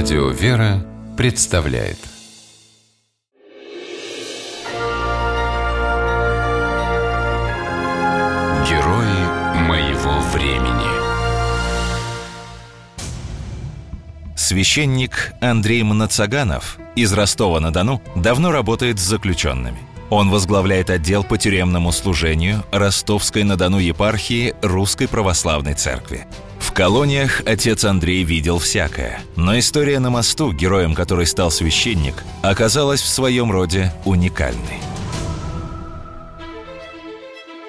Радио «Вера» представляет Герои моего времени Священник Андрей Мнацаганов из Ростова-на-Дону давно работает с заключенными. Он возглавляет отдел по тюремному служению Ростовской-на-Дону епархии Русской Православной Церкви. В колониях отец Андрей видел всякое, но история на мосту, героем которой стал священник, оказалась в своем роде уникальной.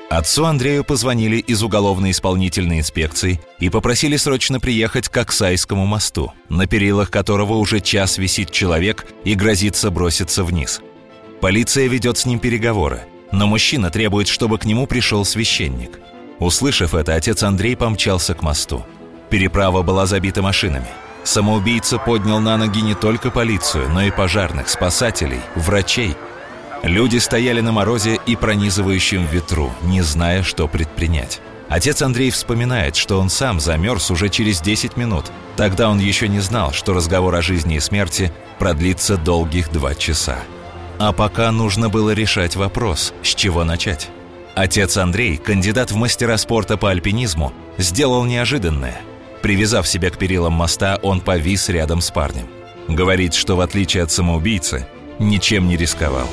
Отцу Андрею позвонили из уголовно-исполнительной инспекции и попросили срочно приехать к Оксайскому мосту, на перилах которого уже час висит человек и грозится броситься вниз. Полиция ведет с ним переговоры, но мужчина требует, чтобы к нему пришел священник. Услышав это, отец Андрей помчался к мосту. Переправа была забита машинами. Самоубийца поднял на ноги не только полицию, но и пожарных, спасателей, врачей – Люди стояли на морозе и пронизывающем ветру, не зная, что предпринять. Отец Андрей вспоминает, что он сам замерз уже через 10 минут. Тогда он еще не знал, что разговор о жизни и смерти продлится долгих два часа. А пока нужно было решать вопрос, с чего начать. Отец Андрей, кандидат в мастера спорта по альпинизму, сделал неожиданное. Привязав себя к перилам моста, он повис рядом с парнем. Говорит, что в отличие от самоубийцы, ничем не рисковал.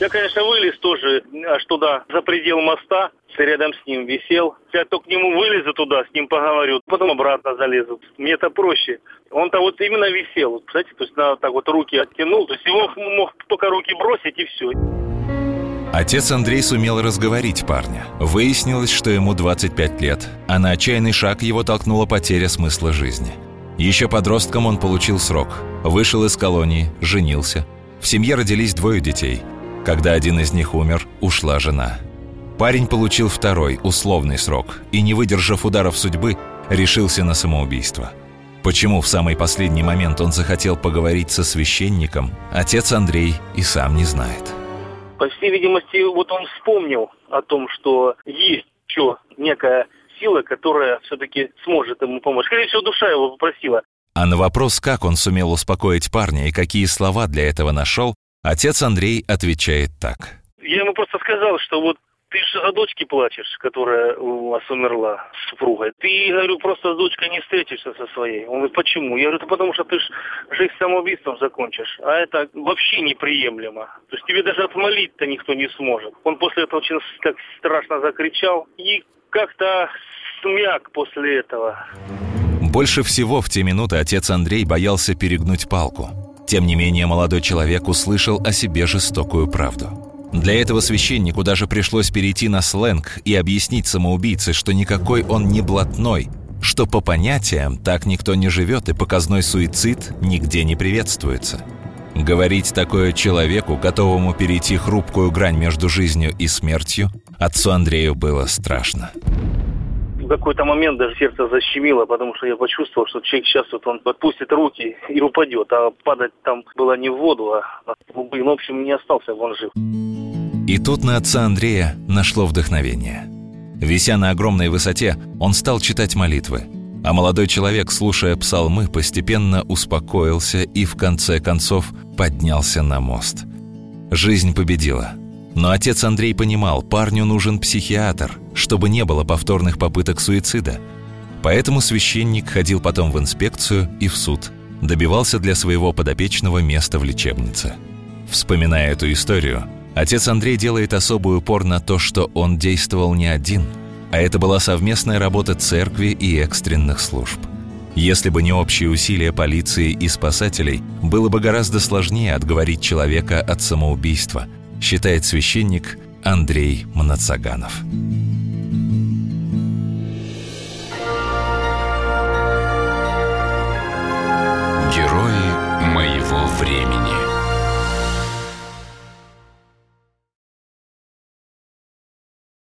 Я, конечно, вылез тоже аж туда, за предел моста, рядом с ним висел. Я только к нему вылезу туда, с ним поговорю, потом обратно залезу. Мне это проще. Он-то вот именно висел, кстати, то есть на так вот руки оттянул, то есть его мог только руки бросить и все. Отец Андрей сумел разговорить парня. Выяснилось, что ему 25 лет, а на отчаянный шаг его толкнула потеря смысла жизни. Еще подростком он получил срок. Вышел из колонии, женился. В семье родились двое детей – когда один из них умер, ушла жена. Парень получил второй, условный срок, и, не выдержав ударов судьбы, решился на самоубийство. Почему в самый последний момент он захотел поговорить со священником, отец Андрей и сам не знает. По всей видимости, вот он вспомнил о том, что есть еще некая сила, которая все-таки сможет ему помочь. Скорее всего, душа его попросила. А на вопрос, как он сумел успокоить парня и какие слова для этого нашел, Отец Андрей отвечает так. Я ему просто сказал, что вот ты же о дочке плачешь, которая у вас умерла с супругой. Ты, говорю, просто с дочкой не встретишься со своей. Он говорит, почему? Я говорю, это потому что ты ж жизнь самоубийством закончишь. А это вообще неприемлемо. То есть тебе даже отмолить-то никто не сможет. Он после этого очень так страшно закричал и как-то смяк после этого. Больше всего в те минуты отец Андрей боялся перегнуть палку. Тем не менее, молодой человек услышал о себе жестокую правду. Для этого священнику даже пришлось перейти на сленг и объяснить самоубийце, что никакой он не блатной, что по понятиям так никто не живет и показной суицид нигде не приветствуется. Говорить такое человеку, готовому перейти хрупкую грань между жизнью и смертью, отцу Андрею было страшно какой-то момент даже сердце защемило, потому что я почувствовал, что человек сейчас вот он отпустит руки и упадет, а падать там было не в воду, а. Ну, в общем, не остался он жив. И тут на отца Андрея нашло вдохновение. Вися на огромной высоте, он стал читать молитвы. А молодой человек, слушая псалмы, постепенно успокоился и в конце концов поднялся на мост. Жизнь победила – но отец Андрей понимал, парню нужен психиатр, чтобы не было повторных попыток суицида. Поэтому священник ходил потом в инспекцию и в суд, добивался для своего подопечного места в лечебнице. Вспоминая эту историю, отец Андрей делает особый упор на то, что он действовал не один, а это была совместная работа церкви и экстренных служб. Если бы не общие усилия полиции и спасателей, было бы гораздо сложнее отговорить человека от самоубийства – считает священник Андрей Мнацаганов. Герои моего времени.